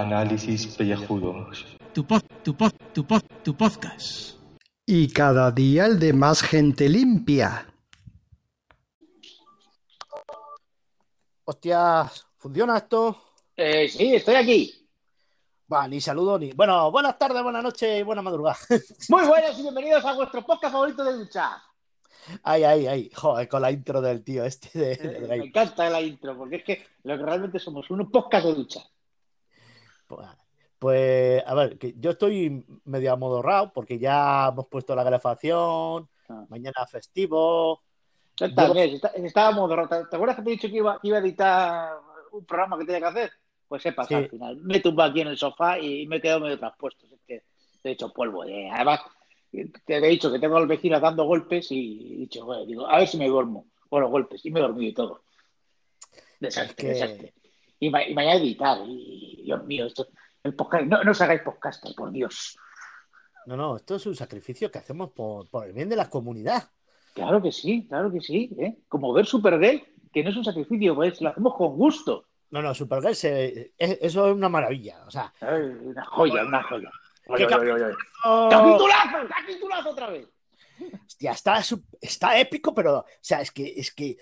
Análisis pellejudos. Tu pod, tu pod, tu pod, tu podcast. Y cada día el de más gente limpia. Hostias, ¿funciona esto? Eh, sí, estoy aquí. Va, ni saludo ni. Bueno, buenas tardes, buenas noches y buena madrugada. Muy buenos y bienvenidos a vuestro podcast favorito de ducha. Ay, ay, ay. Joder, con la intro del tío este de, de Eh, Drake. me encanta la intro, porque es que lo que realmente somos un podcast de ducha. Pues, a ver, que yo estoy medio amodorrado porque ya hemos puesto la calefacción, Ah. mañana festivo. Yo- está- Estábamos de rota. ¿Te acuerdas que te he dicho que iba, que iba a editar un programa que tenía que hacer? Pues he pasado Sí. al final. Me he tumbado aquí en el sofá y me he quedado medio traspuesto. Es que he hecho polvo. eh. Además, te he dicho que tengo al vecino dando golpes y he dicho, bueno, digo, a ver si me duermo con los golpes. Y me he dormido y todo. Desastre, Es que- desastre. Y, y mañana editar. Y Dios mío, esto, el podcast, no, no os hagáis podcast, por Dios. No, no, esto es un sacrificio que hacemos por, por el bien de la comunidad. Claro que sí, claro que sí. ¿eh? Como ver Supergirl, que no es un sacrificio, pues lo hacemos con gusto. No, no, Supergirl, se- es- eso es una maravilla. O sea, Ay, una joya, una joya. ¿Qué Oye, oye, oye, oye. ¡Capitulazo! ¡Capitulazo otra vez! hostia, está, está épico, pero, o sea, es que, es que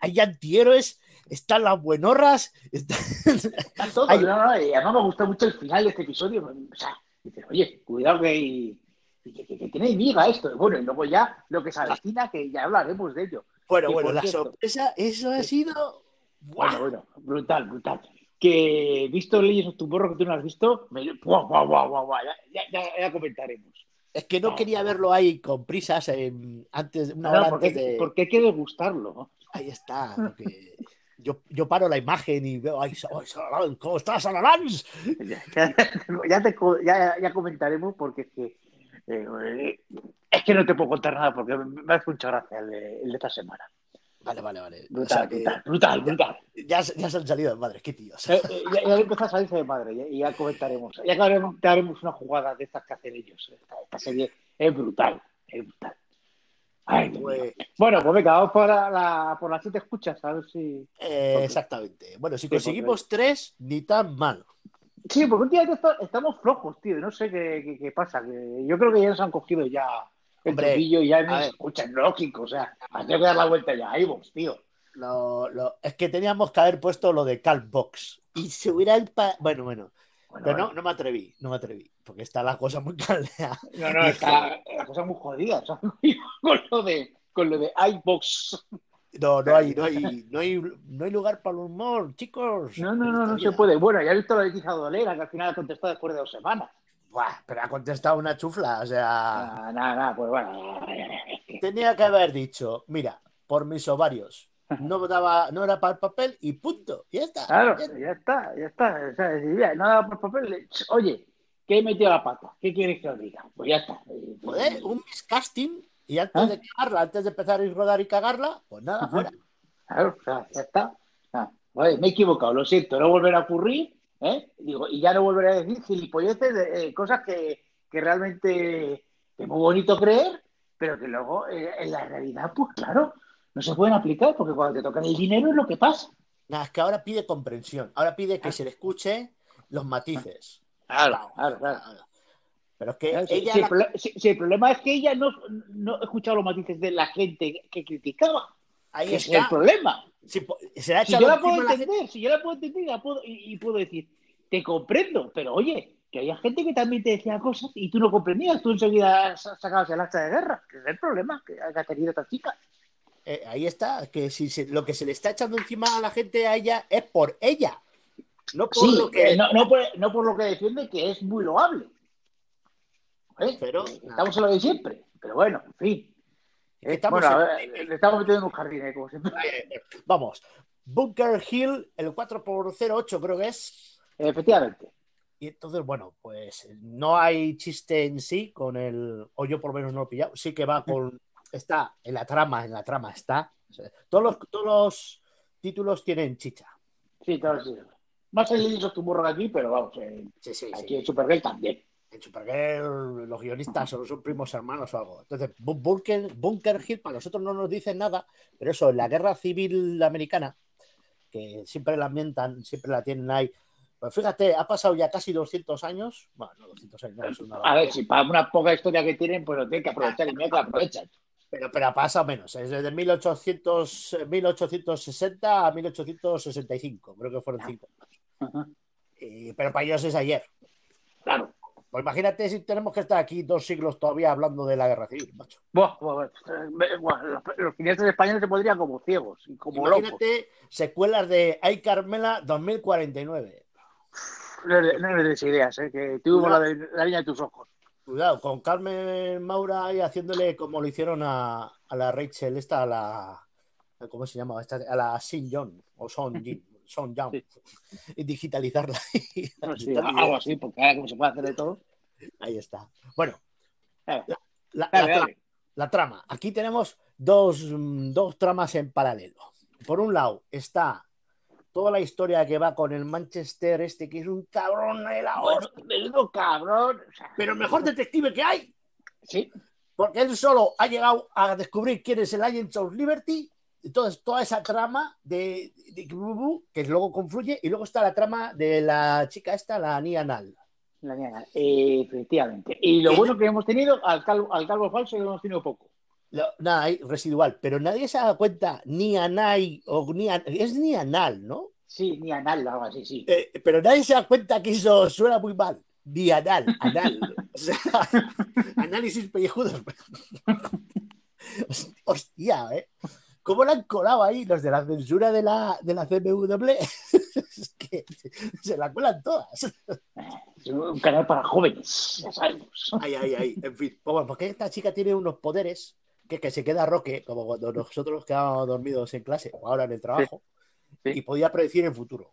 hay antihéroes, están las buenorras, está- Está todo. Ay. No, no, y además me gusta mucho el final de este episodio. O sea, dices, oye, cuidado que, hay- que, que- que tiene miga esto. Bueno, y luego ya lo que se avecina, que ya hablaremos de ello. Bueno, bueno, la cierto- sorpresa, eso ha sido. Bueno, ¡buah! bueno, brutal, brutal. Que visto Leyes of Tomorrow que tú no has visto, me... guau, guau, guau, guau, guau, ya, ya, ya- ya comentaremos. Es que no quería verlo ahí con prisas en- antes, una No, hora porque, antes de. porque hay que degustarlo. Ahí está. porque Yo, yo paro la imagen y veo, ay, ¿cómo estás, Salalán? Ya, ya, ya te co- ya- ya comentaremos porque es que eh, es que no te puedo contar nada porque me hace mucha gracia el de, el de esta semana. Vale, vale, vale. O Brutal, que brutal, brutal, brutal. ya, ya se han salido de madres, qué tíos. Eh, eh, ya, ya empieza a salirse de madre y ya comentaremos. Ya haremos, te haremos una jugada de estas que hacen ellos. Esta, esta serie es brutal, es brutal. Ay. Pues, Bueno, pues venga, vamos por la, la- por las siete escuchas, a ver si. eh, exactamente. Bueno, si Sí, conseguimos tres, ni tan mal. Sí, porque últimamente estamos flojos, tío. No sé qué, qué- qué pasa. Que yo creo que ya nos han cogido ya el Hombre, y ya ver. escuchan lógico. O sea, hay que dar la vuelta ya a iVoox, tío. Lo- lo- es que teníamos que haber puesto lo de Calbox. Y se hubiera. Bueno, bueno. Bueno, Pero no, no me atreví, no me atreví. Porque está la cosa muy caldeada. no, no, está la cosa muy jodida. o sea, con lo de con lo de iVoox. No, no hay, no hay, no hay, no hay lugar para el humor, chicos. No, no, no, no se puede. Bueno, ya he visto la Leticia Dolera, que al final ha contestado después de dos semanas. Buah, pero ha contestado una chufla, o sea, Nada, nada, nada, pues bueno. tenía que haber dicho, mira, por mis ovarios, no daba, no era para el papel y punto, y ya está. Claro, Ya- ya está, ya está. O sea, mira, no da por papel. Oye, que he metido la pata. ¿Qué quieres que os diga? Pues ya está. Eh, pues- Joder, un miscasting y antes ¿Ah? de cagarla, antes de empezar a ir rodar y cagarla, pues nada, Ajá. fuera. Claro, o sea, ya está. Ah, oye, me he equivocado, lo siento, no volverá a ocurrir. ¿eh? Digo, y ya no volveré a decir gilipolleces de eh, cosas que, que realmente es muy bonito creer, pero que luego eh, en la realidad, pues claro, no se pueden aplicar porque cuando te tocan el dinero es lo que pasa. Nada, es que ahora pide comprensión, ahora pide que Ah. se le escuche los matices. Claro, claro, claro. Pero es que Claro, ella si, el la- prole- si- si el problema es que ella no, no ha escuchado los matices de la gente que criticaba. ahí Ese es el está. problema. Si se ha yo la puedo la entender, si yo la puedo entender la puedo- y, y puedo decir, te comprendo, pero oye, que había gente que también te decía cosas y tú no comprendías, tú enseguida sa- sacabas el hacha de guerra, que es el problema que ha tenido esta chica. Eh, ahí está, que si se- lo que se le está echando encima a la gente a ella es por ella, no por Sí, lo que eh, no, no, por, no por lo que defiende, que es muy loable. ¿Eh? Pero- Estamos en lo de siempre, pero bueno, en fin. estamos bueno, en- a ver, le estamos metiendo en un jardín, eh, como siempre. Vamos, Bunker Hill, el 4x08 creo que es. Efectivamente. Y entonces, bueno, pues no hay chiste en sí con el, o yo por lo menos no lo he pillado, sí que va con, está en la trama, en la trama está. Todos, los, todos los títulos tienen chicha. Sí, claro, sí. Más el of Tomorrow aquí, pero vamos, eh, Sí, sí, aquí en Supergirl también. En Supergirl los guionistas son, son primos hermanos o algo. Entonces, Bu- Bunker, Bunker Hill para nosotros no nos dicen nada, pero eso, en la guerra civil americana, que siempre la ambientan, siempre la tienen ahí, Pues fíjate, ha pasado ya casi 200 años. Bueno, no 200 años, no, es una A ver, si para una poca historia que tienen, pues lo tienen que aprovechar y mira que la aprovechan. Pero, pero ha pasado menos, es desde 1800, 1860 a 1865, creo que fueron cinco años. Y- pero para ellos es ayer. Claro. Pues imagínate si tenemos que estar aquí dos siglos todavía hablando de la guerra civil, macho. Buah, buah, buah. Eh, los, los cineastas españoles se pondrían como ciegos y como locos. Imagínate secuelas de Ay Carmela 2049. No les no les des ideas, ¿eh? que tuvimos la, de, la niña de tus ojos. Cuidado, con Carmen Maura ahí haciéndole como lo hicieron a, a la Rachel, esta, a la. ¿Cómo se llama? Esta, a la Sin John o Son Jin, Son Young. Y digitalizarla. Sí, algo así, porque ahora como se puede hacer de todo. Ahí está. Bueno, la, la- trama. Aquí tenemos dos, dos tramas en paralelo. Por un lado está toda la historia que va con el Manchester este, que es un cabrón de la Bueno, hostia, menudo cabrón. O sea, pero el mejor detective que hay. Sí, Porque él solo ha llegado a descubrir quién es el Agent of Liberty. Entonces, toda esa trama de, de que luego confluye, y luego está la trama de la chica esta, la Nia Nal. la niña, eh, efectivamente. Y lo bueno que hemos tenido, al calvo, al calvo falso, lo hemos tenido poco. Hay residual, pero nadie se ha dado cuenta, ni Anai o ni An- es ni Anal, ¿no? Sí, ni anal, algo así, sí. Eh, pero nadie se da cuenta que eso suena muy mal. Ni anal, anal. O sea, análisis pellejudos. Hostia, ¿eh? ¿Cómo le han colado ahí los de la censura de la, de la CMW? es que se la cuelan todas. Es un canal para jóvenes, ya sabemos. Ay, ay, ay. En fin, pues bueno, porque esta chica tiene unos poderes que, que se queda roque, como cuando nosotros nos quedábamos dormidos en clase o ahora en el trabajo, Sí. y podía predecir el futuro.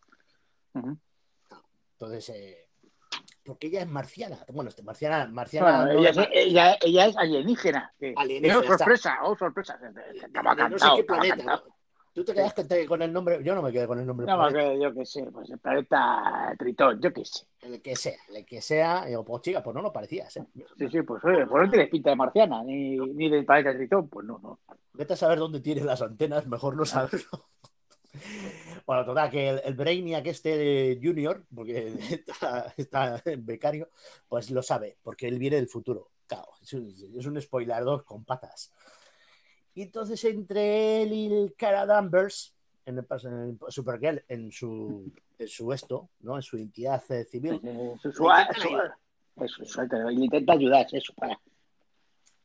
Entonces, eh, porque ella es marciana. Bueno, este, marciana, marciana. Bueno, no, ella, ella, ella es alienígena. sorpresa, oh, sorpresa. Estaba de no sé qué planeta. Tú te quedaste con el nombre. Yo no me quedé con el nombre. No, porque yo qué sé, pues el planeta Tritón, yo qué sé. El que sea, el que sea. Digo, pues chica, pues no lo parecías. ¿eh? Sí, sí, pues oye, pues no tienes pinta de marciana, ni, ni del planeta Tritón, pues no, no. Vete a saber dónde tiene las antenas, mejor no saberlo. Bueno, total, que el, el Brainiac este Junior, porque está, está en becario, pues lo sabe, porque él viene del futuro. Claro, es un, es un spoiler con patas. Y entonces entre él y el Cara Danvers, en el, en el Supergirl, en su, en su esto, ¿no? en su entidad eh, civil, su- su- su- intenta ayudar, eso, para.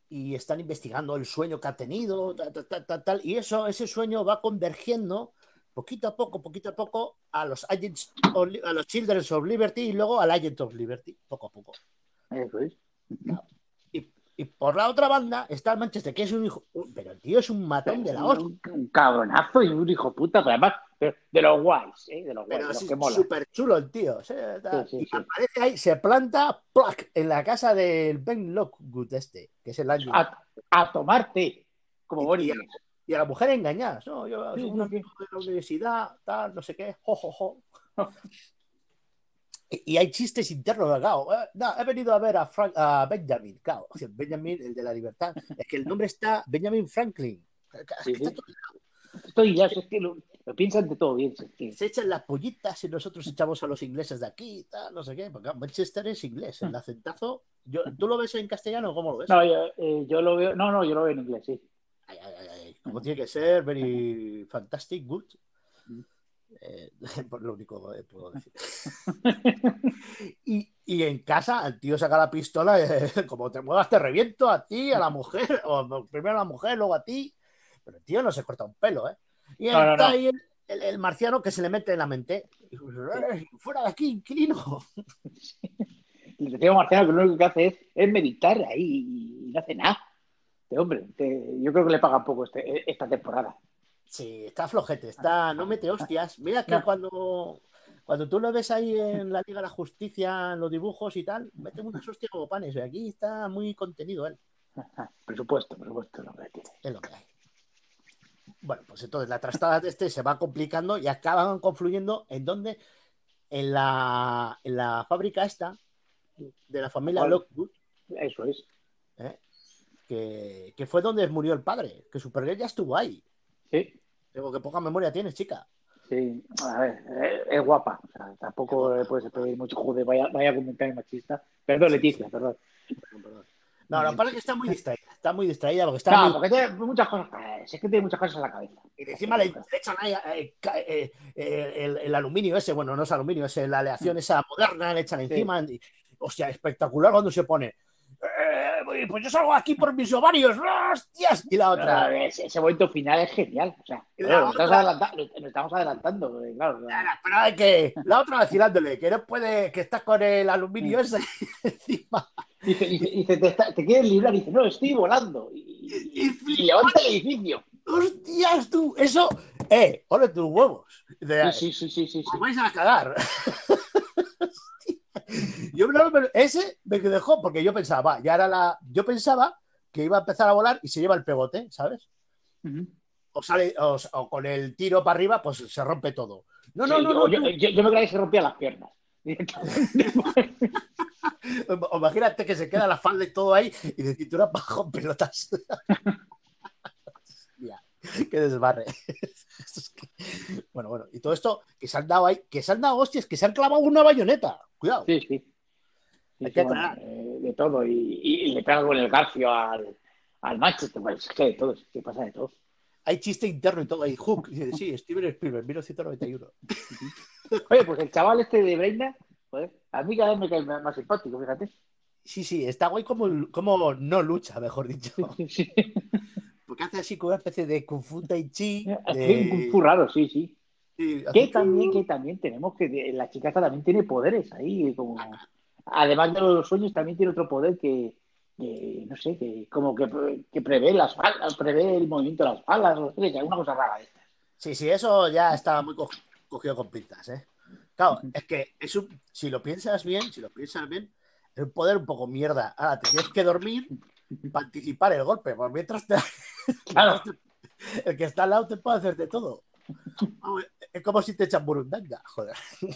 y están investigando el sueño que ha tenido, tal, tal, tal, y eso, ese sueño va convergiendo poquito a poco, poquito a poco, a los agents, of a los Children of Liberty y luego al Agent of Liberty, poco a poco. Eso es. Y por la otra banda está el Manchester, que es un hijo, pero el tío es un matón de la hostia. Un, un cabronazo y un hijo puta, pero además, de los guays, ¿eh? De los guays, Pero súper chulo el tío. Sí, sí, y aparece ahí, se planta ¡plac! en la casa del Ben Lockwood este, que es el Agent. A, a tomarte, como Boris. y- y a la mujer engañadas, ¿no? Yo soy un amigo de la universidad, tal, no sé qué, jo, jo, jo. Y, hay chistes internos, claro. Eh, no, he venido a ver a, Frank- a Benjamin, claro. O sea, Benjamin, el de la libertad. Es que el nombre está Benjamin Franklin. Sí, está todo- Estoy ya, es que lo, lo piensan de todo bien. que- Se echan las pollitas y nosotros echamos a los ingleses de aquí, tal, no sé qué. Porque Manchester es inglés, el acentazo. Yo, ¿Tú lo ves en castellano o cómo lo ves? No, yo, eh, yo lo veo, no, no, yo lo veo en inglés, sí. Ay, ay, ay, ay, Como tiene que ser, very fantastic, good. Eh, por lo único que puedo decir. y, y en casa el tío saca la pistola, eh, como te muevas te reviento a ti, a la mujer, o primero a la mujer, luego a ti. Pero el tío no se corta un pelo, ¿eh? Y No, está no. ahí el, el- el marciano que se le mete en la mente. "Eh, fuera de aquí, inquilino. El detective marciano que lo único que hace es, es meditar ahí y no hace nada. Este hombre, te- yo creo que le pagan poco este, esta temporada. Sí, está flojete, está, no mete hostias. Mira que No. cuando, cuando tú lo ves ahí en la Liga de la Justicia, en los dibujos y tal, mete unas hostias como panes. Y aquí está muy contenido él, Presupuesto, presupuesto. Lo que tiene. es lo que hay. Bueno, pues entonces la trastada de este se va complicando y acaban confluyendo en donde, en la, en la fábrica esta de la familia ¿Cuál? Lockwood, Eso es. ¿eh? que, que fue donde murió el padre, que Supergirl ya estuvo ahí. Sí. Digo, que poca memoria tienes, chica. Sí, a ver, eh, es guapa. O sea, tampoco le puedes pedir mucho. Joder, vaya, vaya comentario machista. Perdón, Leticia, perdón. No, lo que pasa es que está muy distraída. Está muy distraída porque está No, muy- porque tiene muchas cosas. eh, Es que tiene muchas cosas en la cabeza. Y encima le, le echan ahí eh, eh, eh, el, el aluminio ese, bueno, no es aluminio, es la aleación esa moderna, le echan encima. y- hostia, espectacular cuando se pone. "Eh, pues yo salgo aquí por mis ovarios, hostias. Y la otra. Ese, ese momento final es genial. O sea, Y la claro, nos, estamos otra- adelanta- nos estamos adelantando. Claro, claro. Pero hay que. La otra vacilándole, que no puede, que estás con el aluminio ese encima. Dice, dice, dice, te, está- te quieres librar. Dice, no, estoy volando. Y, y- y levanta el edificio. Hostias, tú, eso. Eh, ole tus huevos. De- Sí, sí, sí, sí, sí. sí. os vais a cagar. Yo no, pero ese me dejó porque yo pensaba, ya era la. Yo pensaba que iba a empezar a volar y se lleva el pegote, ¿sabes? O sale, o, o con el tiro para arriba, pues se rompe todo. No, no, Sí, no, yo, no, yo, tú- yo- yo me creía que se rompía las piernas. Imagínate que se queda la falda y todo ahí y de cintura en pelotas. Hostia, qué desbarre. Bueno, bueno, y todo esto que se han dado ahí, que se han dado hostias, que se han clavado una bayoneta. Cuidado. Sí, sí. Hay bueno, eh, de todo. Y, y- y le pega con el garfio al, al Manchester. Pues es que de todo, es que pasa de todo. Hay chiste interno y todo ahí. Hook. Y dice, sí, Steven Spielberg, 1991. Oye, pues el chaval este de Breina, joder, a mí cada vez me cae más simpático, fíjate. Sí, sí, está guay como, como no lucha, mejor dicho. Sí. Porque hace así como una especie de Kung Fu Tai Chi. De- un kung fu raro, sí, sí. Sí, Que también, que también tenemos que la chica esta también tiene poderes ahí, como además de los sueños también tiene otro poder que, que, no sé, que como que, que prevé las balas, prevé el movimiento de las balas, o sea, alguna cosa rara de estas. Sí, sí, eso ya está muy co- cogido con pintas, ¿eh? Claro, es que es un, si lo piensas bien, si lo piensas bien, es un poder un poco mierda. Ahora te tienes que dormir para anticipar el golpe, por mientras te- Claro. el que está al lado te puede hacer de todo. Es como si te echan burundanga, joder.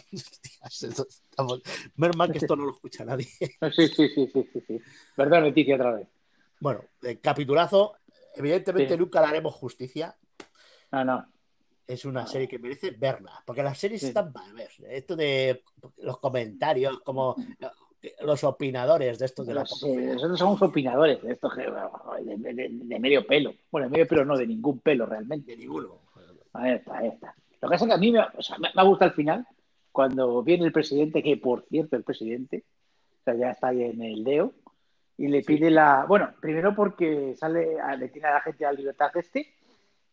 Estamos- Menos mal que esto no lo escucha nadie. Sí, sí, sí, sí, sí, sí. Perdón, Leticia, otra vez. Bueno, el capitulazo, evidentemente Sí. nunca le haremos justicia. No, no. es una serie que merece verla, porque las series Sí. están para ver. Esto de los comentarios, como los opinadores de estos de la eh, nosotros somos opinadores de esto que, de, de- de- de medio pelo. Bueno, de medio pelo no, de ningún pelo realmente. de ninguno. Ahí está, ahí está. Lo que pasa es que a mí me, o sea, me, me gusta el final, cuando viene el presidente, que por cierto, el presidente, o sea, ya está ahí en el DEO, y le pide la. Bueno, primero porque sale, le tiene a la gente a libertad este,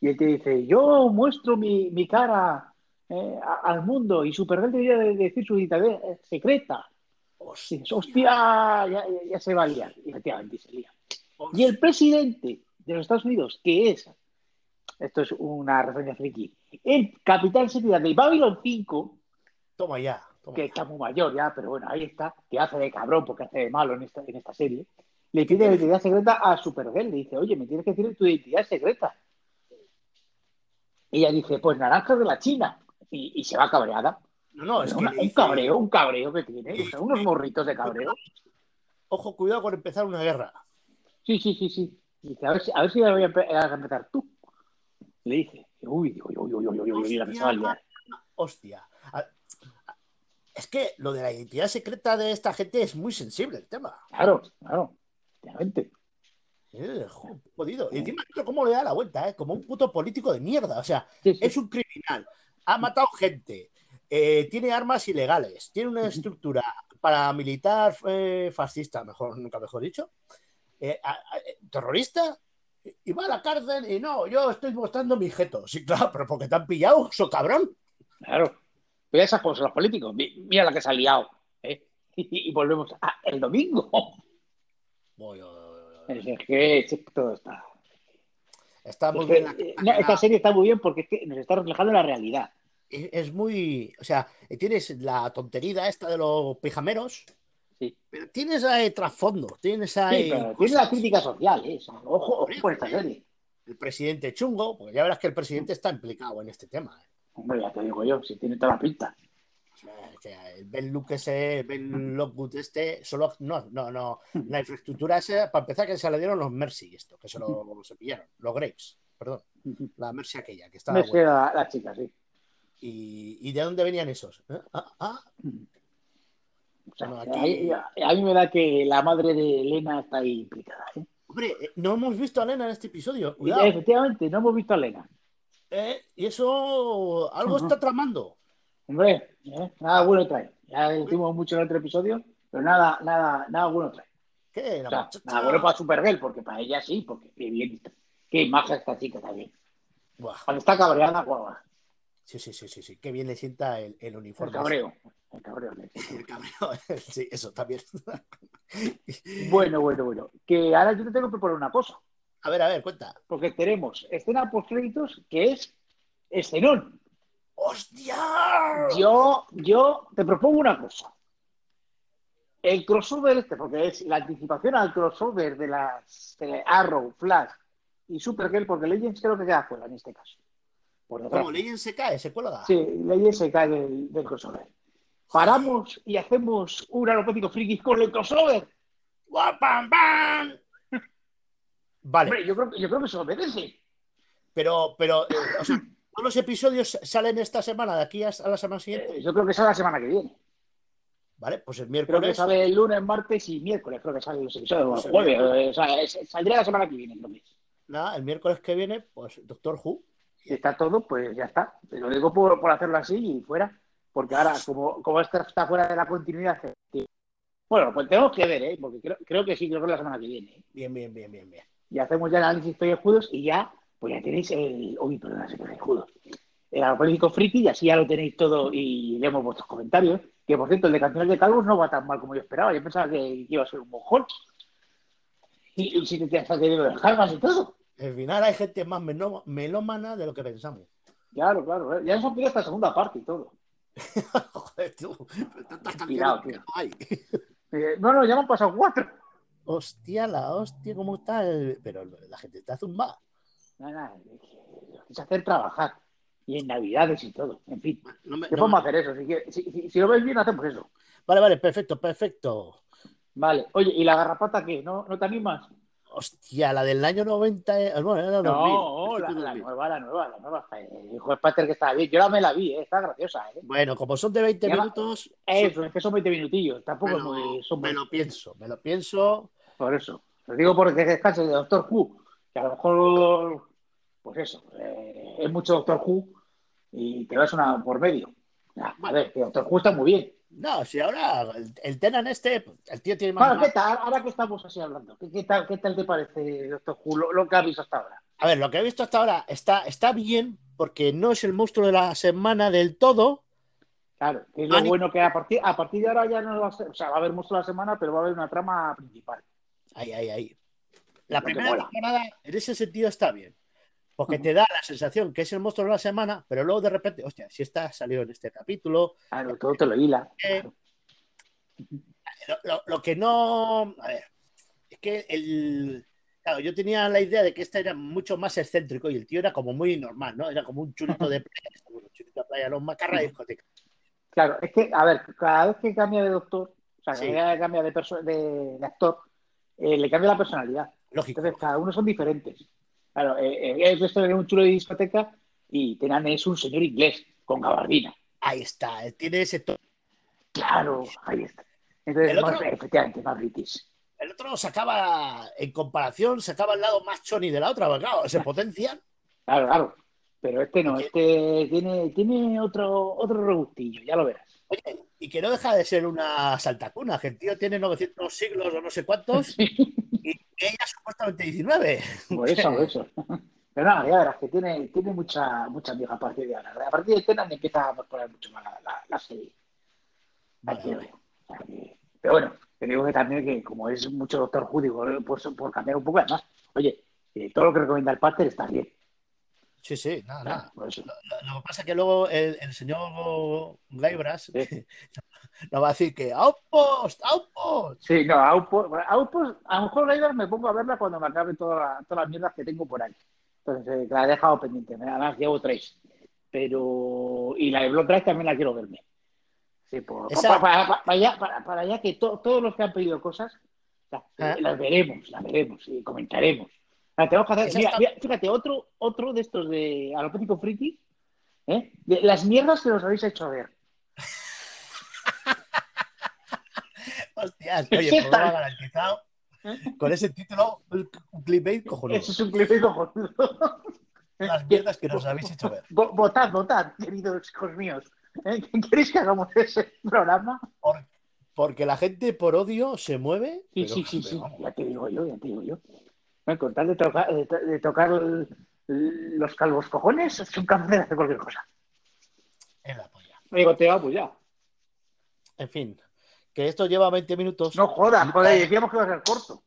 y él te dice: Yo muestro mi, mi cara eh, al mundo, y Supergirl debería de decir su identidad secreta. Hostia, Hostia, ya, ya- se va a liar. Y efectivamente se lía. Y el presidente de los Estados Unidos, que es, esto es una referencia friki, el capitán secretario de Babylon 5, Toma ya. toma que ya. está muy mayor ya, pero bueno, ahí está, que hace de cabrón porque hace de malo en esta, en esta serie, le pide la identidad secreta a Supergirl. Le dice, oye, me tienes que decir tu identidad secreta. Ella dice, pues naranjas de la China. Y, y se va cabreada. No, no, es que un cabreo, un cabreo que tiene. O sea, unos morritos de cabreo. Ojo, cuidado con empezar una guerra. Sí, sí, sí, sí. Dice, a ver si, a ver si la voy a empezar tú. Le dice, uy, uy, uy, uy, uy, uy, uy, la que se va a liar. Hostia. A- a- Es que lo de la identidad secreta de esta gente es muy sensible el tema. Claro, claro. Eh, jo- jodido. Y encima, cómo le da la vuelta, ¿eh? Como un puto político de mierda. O sea, Sí, sí. es un criminal, ha matado gente, eh, tiene armas ilegales, tiene una estructura paramilitar eh, fascista, mejor, nunca mejor dicho, a- a- eh, terrorista, y va a la cárcel y no, yo estoy mostrando mi jeto. Sí, claro, pero porque te han pillado, so cabrón. Claro. Pero esas cosas, los políticos. Mi- Mira la que se ha liado. ¿eh? Y, y volvemos a el domingo. Voy, voy, voy. Es que todo está. Está muy Es que, bien. la- eh, no, esta serie está muy bien porque es que nos está reflejando la realidad. es, es muy. O sea, tienes la tontería esta de los pijameros, Sí. pero tienes ahí trasfondo, tienes Sí, ahí. pero tiene cosas. la crítica social, ¿eh? Ojo, ojo con esta serie. el presidente chungo, porque ya verás que el presidente está implicado en este tema. ¿eh? Hombre, ya te digo yo, si tiene toda la pinta. O sea, que el Ben Luke ese, el Ben Lockwood este, solo no, no, no. La infraestructura esa, para empezar, que se le dieron los Mercy, esto, que se lo se pillaron, los Graves, perdón, la Mercy aquella, que estaba buena. la, la chica, sí. ¿Y, y de dónde venían esos? ¿Eh? Ah, ah. O sea, Bueno, a, aquí- a- a mí me da que la madre de Elena está ahí implicada. ¿eh? Hombre, eh, no hemos visto a Elena en este episodio. Cuidado. efectivamente, no hemos visto a Elena. Eh, y eso algo está tramando. Hombre, ¿eh? nada bueno trae. Ya decimos mucho en otro episodio, pero nada, nada, nada bueno trae. ¿Qué? O sea, nada bueno para Supergirl, porque para ella sí, porque qué bien está. Qué maja esta chica también. Buah, Cuando está cabreada, guau, Sí, sí, sí, sí, sí. Qué bien le sienta el, el el uniforme. cabreo. El cabreo. El cabreo. Sí, eso también. Bueno, bueno, bueno. Que ahora yo te tengo que proponer una cosa, A ver, a ver, cuenta. porque tenemos escena post créditos que es escenón. ¡Hostia! Yo, yo te propongo una cosa. El crossover este, porque es la anticipación al crossover de las de Arrow, Flash y Supergirl, porque Legends creo que queda fuera en este caso. Por desgracia. Como Legend se cae, se cuelga. Sí, Legends se cae del, del crossover. Paramos y hacemos un aeropético friki con el crossover. ¡Guau, pam, pam! Vale, Hombre, yo creo, que- yo creo que se lo merece. pero, pero, eh, o sea, todos los episodios salen esta semana, de aquí a a la semana siguiente. Eh, Yo creo que sale la semana que viene. Vale, pues el Creo que miércoles. sale el lunes, martes y miércoles. Creo que salen los episodios. o Pues jueves. miércoles. O sea, es- saldría la semana que viene. creo que es. Nada, el miércoles que viene, pues Doctor Who. Si está todo, pues ya está. Lo digo por, por hacerlo así y fuera. Porque ahora, como, como esto está fuera de la continuidad. eh, Bueno, pues tenemos que ver, ¿eh? Porque creo, creo que sí, creo que es la semana que viene. ¿eh? Bien, bien, bien, bien, bien. Y hacemos ya el análisis de escudos y ya, pues ya tenéis el. Uy, perdona, se me escudos. El aeropolítico friki y así ya lo tenéis todo y leemos vuestros comentarios. Que por cierto, el de Canciones de Calvos no va tan mal como yo esperaba. Yo pensaba que iba a ser un mojón. Y, y si te has tenido descargas y todo. Al final hay gente más melómana de lo que pensamos. Claro, claro. ¿eh? Ya nos han pedido esta segunda parte y todo. Joder, tú. Tantas Cuidado, canciones que tío. hay. Eh, no, no, ya me han pasado cuatro. Hostia, la hostia, ¿cómo está? el- Pero la gente está zumbada. Es que lo quise hacer trabajar. Y en Navidades y todo. En fin, No me- ¿qué no podemos me- hacer eso? Si lo ves bien, hacemos eso. Vale, vale, perfecto, perfecto. Vale. Oye, ¿y la garrapata qué? ¿No, no te animas? Hostia, la del año 90. eh, Bueno, era 2000. No, la, principio la 2000. nueva, la nueva, la nueva. El hijo de Pater que está bien. Yo la me la vi, ¿eh? está graciosa. ¿eh? Bueno, como son de 20 Llama- minutos, Eso, es que son 20 minutillos. Tampoco me es lo, muy. Son me muy- lo pienso, me lo pienso. Por eso. Lo digo porque descanse de Doctor Who. Que a lo mejor, pues eso, eh, es mucho Doctor Who y te vas una por medio. Ah, A ver, que Doctor Who está muy bien. No, si ahora el, el Tenan este, el tío tiene más. Bueno, ¿qué tal? Ahora que estamos así hablando, ¿qué, qué tal, qué tal te parece, Doctor Who, lo, lo que has visto hasta ahora? A ver, lo que he visto hasta ahora está, está bien, porque no es el monstruo de la semana del todo. Claro, que es lo Ani- bueno que a partir, a partir de ahora ya no va a ser, o sea, va a haber monstruo la semana, pero va a haber una trama principal. Ahí, ahí, ahí. La primera temporada, en ese sentido, está bien. Porque te da la sensación que es el monstruo de la semana, pero luego de repente, hostia, si está salió en este capítulo. Claro, todo te lo hila. eh, lo, lo- lo que no. A ver, es que el. Claro, yo tenía la idea de que este era mucho más excéntrico y el tío era como muy normal, ¿no? Era como un chulito de playa, un chulito de playa, los macarra de discoteca. Claro, es que, a ver, cada vez que cambia de doctor, o sea, Sí. cada vez que cambia de, de, de actor, eh, le cambia la personalidad. Lógico. Entonces, cada uno son diferentes. Claro, eh, eh, es esto de un chulo de discoteca y Tenan es un señor inglés con gabardina. Ahí está, tiene ese tono. Claro, ahí está. Entonces, El otro- más- efectivamente, más british. El otro sacaba, en comparación, sacaba el lado más choni de la otra, claro, se potencian. Claro, claro. Pero este no, este tiene, tiene otro, otro rebustillo, ya lo verás. Oye, y que no deja de ser una saltacuna, que el tío tiene 900 siglos o no sé cuántos, y ella supuestamente 19. Por eso, por eso. Pero nada, ya verás que tiene, tiene mucha, mucha amiga a partir de ahora. A partir de Tenan empieza a mejorar mucho más la, la- la serie. Vale, Pero bueno, te digo que también que como es mucho Doctor Who, digo, eh, pues por cambiar un poco, además, oye, eh, todo lo que recomienda el Pater está bien. Sí, sí, nada, nada. Por eso. Lo, lo que pasa es que luego el, el señor Gaibras Sí. nos va a decir que ¡Outpost! ¡Outpost! Sí, no, Outpost, Outpost, a lo mejor Raiders me pongo a verla cuando me acabe toda todas las mierdas que tengo por ahí. Entonces, eh, la he dejado pendiente. me- Además, llevo tres. Pero. Y la de Blood Drive también la quiero verme. Sí, por- Esa- para, para- para- para allá, para, para allá que to- todos los que han pedido cosas, sea, Ah. eh, las veremos, las veremos y comentaremos. Ah, tenemos que hacer- Esa mira, está- mira, fíjate, otro, otro de estos de Alopético Friki ¿eh? De las mierdas que nos habéis hecho ver. Hostias, oye, ¿Qué programa garantizado. Con ese título, un clickbait cojonudo. Eso es un clip cojonudo. Las mierdas que nos habéis hecho ver. Vo- Votad, votad, queridos hijos míos. ¿Eh? ¿Queréis que hagamos ese programa? Por- porque la gente por odio se mueve. Sí, pero- sí, sí, sí. pero Ya te digo yo, ya te digo yo. No, con tal de, tocar- de to- de tocar el- los calvos cojones, es un capaz de hacer cualquier cosa. en la polla. Digo, te va, pues ya. En fin, que esto lleva 20 minutos. No jodas, joder, decíamos que iba a ser corto.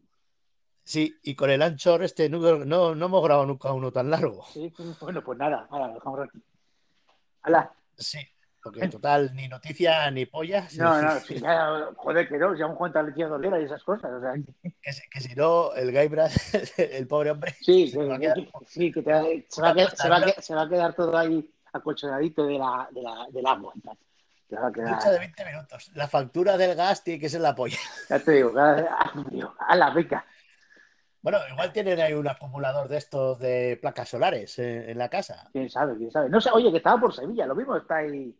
Sí, y con el Anchor este no, no, no hemos grabado nunca uno tan largo. Sí, bueno, pues nada, ahora lo dejamos aquí. Hala. Sí, porque en total ni noticia ni pollas. No, no, sí, ya, joder, que no, ya un cuenta leche dolera y esas cosas. O sea, Que, si- que si no, el Guybrush, el pobre hombre, sí, se va a que, quedar- que- sí, que te- se, va a quedar, se, va a quedar, se va a quedar todo ahí acolchonadito de la, de la, del agua. Se va a Lucha de quedar, 20 minutos. La factura del gas tiene que ser la polla. ya te digo, ah, a la rica. Bueno, igual tienen ahí un acumulador de estos de placas solares en, en la casa. Quién sabe, quién sabe. No sé, oye, que estaba por Sevilla, lo mismo está ahí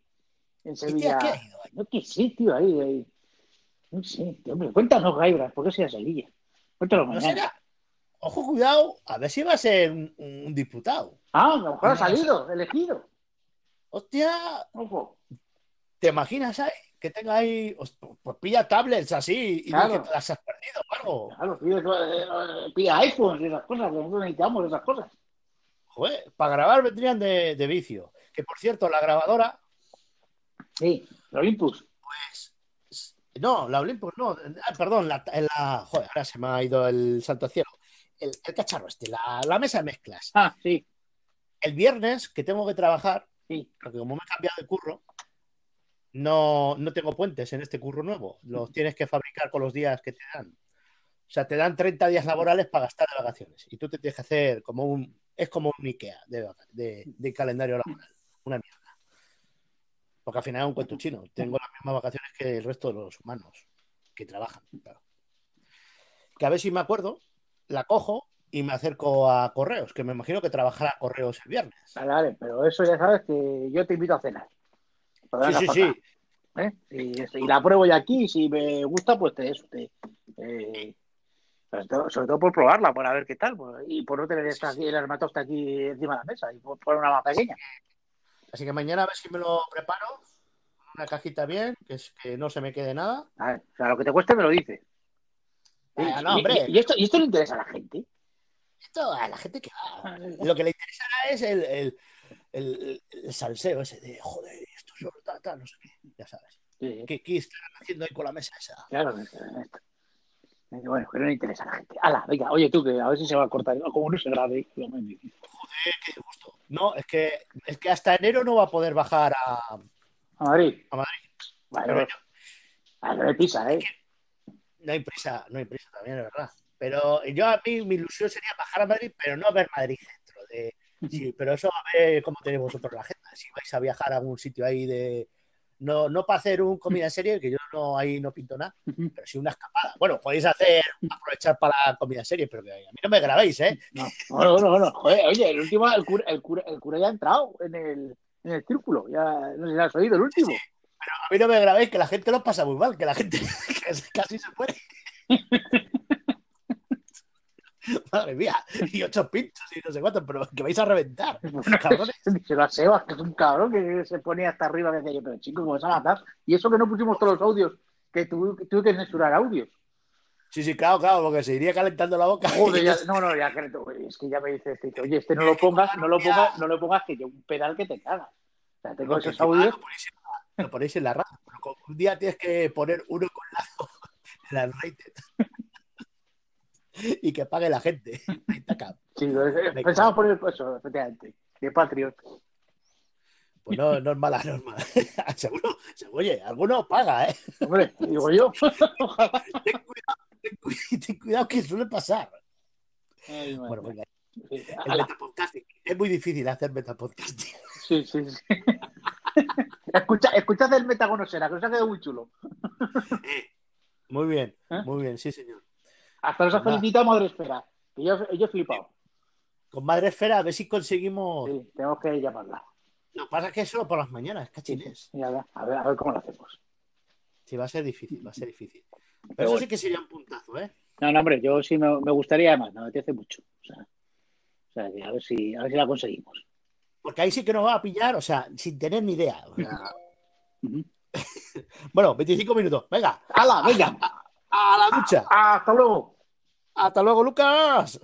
en ¿Y Sevilla. qué ha ido ahí? No, que sí, tío, ahí, ahí. No sé, tío, hombre, cuéntanos, Gaibras, ¿por qué sea Sevilla? Cuéntanos ¿No mañana. será? Ojo, cuidado, a ver si va a ser un, un diputado. Ah, a lo mejor ha salido, elegido. Hostia, Ojo. ¿te imaginas ahí? Que tenga ahí, pues pilla tablets así y Claro. que te las has perdido o algo. Claro, pide, eh, pide iPhones y esas cosas, nosotros necesitamos esas cosas. Joder, para grabar vendrían de, de vicio. Que por cierto, la grabadora, Sí, el Olympus. no, la Olympus, no, ah, perdón, la, la- joder, ahora se me ha ido el santo cielo. El, el cacharro este, la, la mesa de mezclas. Ah, sí, El viernes que tengo que trabajar, sí. porque como me he cambiado de curro, no, no tengo puentes en este curro nuevo. Los tienes que fabricar con los días que te dan. O sea, te dan 30 días laborales para gastar de vacaciones. Y tú te tienes que hacer como un. Es como un IKEA de, de- de calendario laboral. Una mierda. Porque al final es un cuento chino. Tengo las mismas vacaciones que el resto de los humanos que trabajan. claro. Que a ver si me acuerdo, la cojo y me acerco a correos, que me imagino que trabajará correos el viernes. Vale, vale, pero eso ya sabes que yo te invito a cenar. Para Sí, sí, sí. ¿eh? Y, y la pruebo ya aquí, si me gusta, pues te eso, te, eh, sobre, todo, sobre todo por probarla, por ver qué tal, pues, y por no tener esta el armatoste aquí encima de la mesa, y por poner una más pequeña. Así que mañana a ver si me lo preparo. Una cajita bien, que, es, que no se me quede nada. A ver, o sea, lo que te cueste me lo dices. Ah, Y- no, hombre. Y, y esto, y esto le interesa a la gente. Esto a la gente que va. Lo que le interesa es el, el, el- el salseo ese de joder, esto es oro, tal, tal, no sé qué. Ya sabes. Sí, ¿Qué, qué estarán haciendo ahí con la mesa esa? claro. Bueno, que no le interesa a la gente. Hala, venga, oye tú, que a ver si se va a cortar. Como no se grabe. Joder, qué gusto. No, es que, es que hasta enero no va a poder bajar a, A Madrid. a Madrid. Vale, no le pisa, ¿eh? No hay prisa, no hay prisa también, es verdad. Pero yo a mí mi ilusión sería bajar a Madrid, pero no a ver Madrid centro. De, sí, pero eso a ver cómo tenéis vosotros la agenda. Si vais a viajar a algún sitio ahí de. No, no para hacer un comida en serie, que yo no ahí no pinto nada, pero sí una escapada. Bueno, podéis hacer, aprovechar para la comida en serie, pero que a mí no me grabéis, ¿eh? No, no, no, no. Joder, oye, el último, el cura, el cura, el cura ya ha entrado en el, en el círculo. Ya no sé si has oído el último. Pero a mí no me grabéis, que la gente lo pasa muy mal, que la gente que casi se muere. Madre mía, y ocho pinchos y no sé cuántos, pero que vais a reventar, cabrones. Díselo a Sebas, que es un cabrón que se pone hasta arriba. Decía yo, pero chico, ¿cómo vas a matar? Y eso que no pusimos todos los audios, que tuve, tuve que censurar audios. Sí, sí, claro, claro, porque se iría calentando la boca. Joder, ya, no, no, ya es que ya me dice este, oye, este no lo pongas, no lo pongas, no lo pongas, que yo un pedal que te cagas. O sea, tengo esos audios. Lo ponéis, en la, lo radio, pero un día tienes que poner uno con lazo en la rated. y que pague la gente. Ahí está, cabrón. Sí, pensaba poner eso, efectivamente, de Patriot. Pues no, no es mala norma. seguro, seguro, oye, alguno paga, ¿eh? Hombre, digo yo. Ten cuidado, ten, cu- ten cuidado que suele pasar. Ay, Bueno, venga, Sí, el. Es muy difícil hacer metapodcasting. Sí, sí, sí. Escucha, escuchad el metagonosera, que os ha quedado muy chulo. Muy bien, ¿Eh? muy bien, sí, señor. Hasta nos ha Nada. felicitado Madre Espera. Que yo, yo he flipado. Con Madre Esfera, a ver si conseguimos. Sí, tenemos que llamarla. Lo que pasa es que es solo por las mañanas, cachines. A ver, a ver, cómo lo hacemos. Sí, va a ser difícil, va a ser difícil. Pero, Pero eso sí que sería un puntazo, ¿eh? No, no, hombre, yo sí me, me gustaría más, me apetece mucho. O sea, o sea, a ver si, a ver si la conseguimos. Porque ahí sí que nos va a pillar, o sea, sin tener ni idea. o sea. Ujú. Bueno, 25 minutos. Venga, ¡Hala, venga! a la ducha. ¡Hasta luego! Hasta luego, Lucas.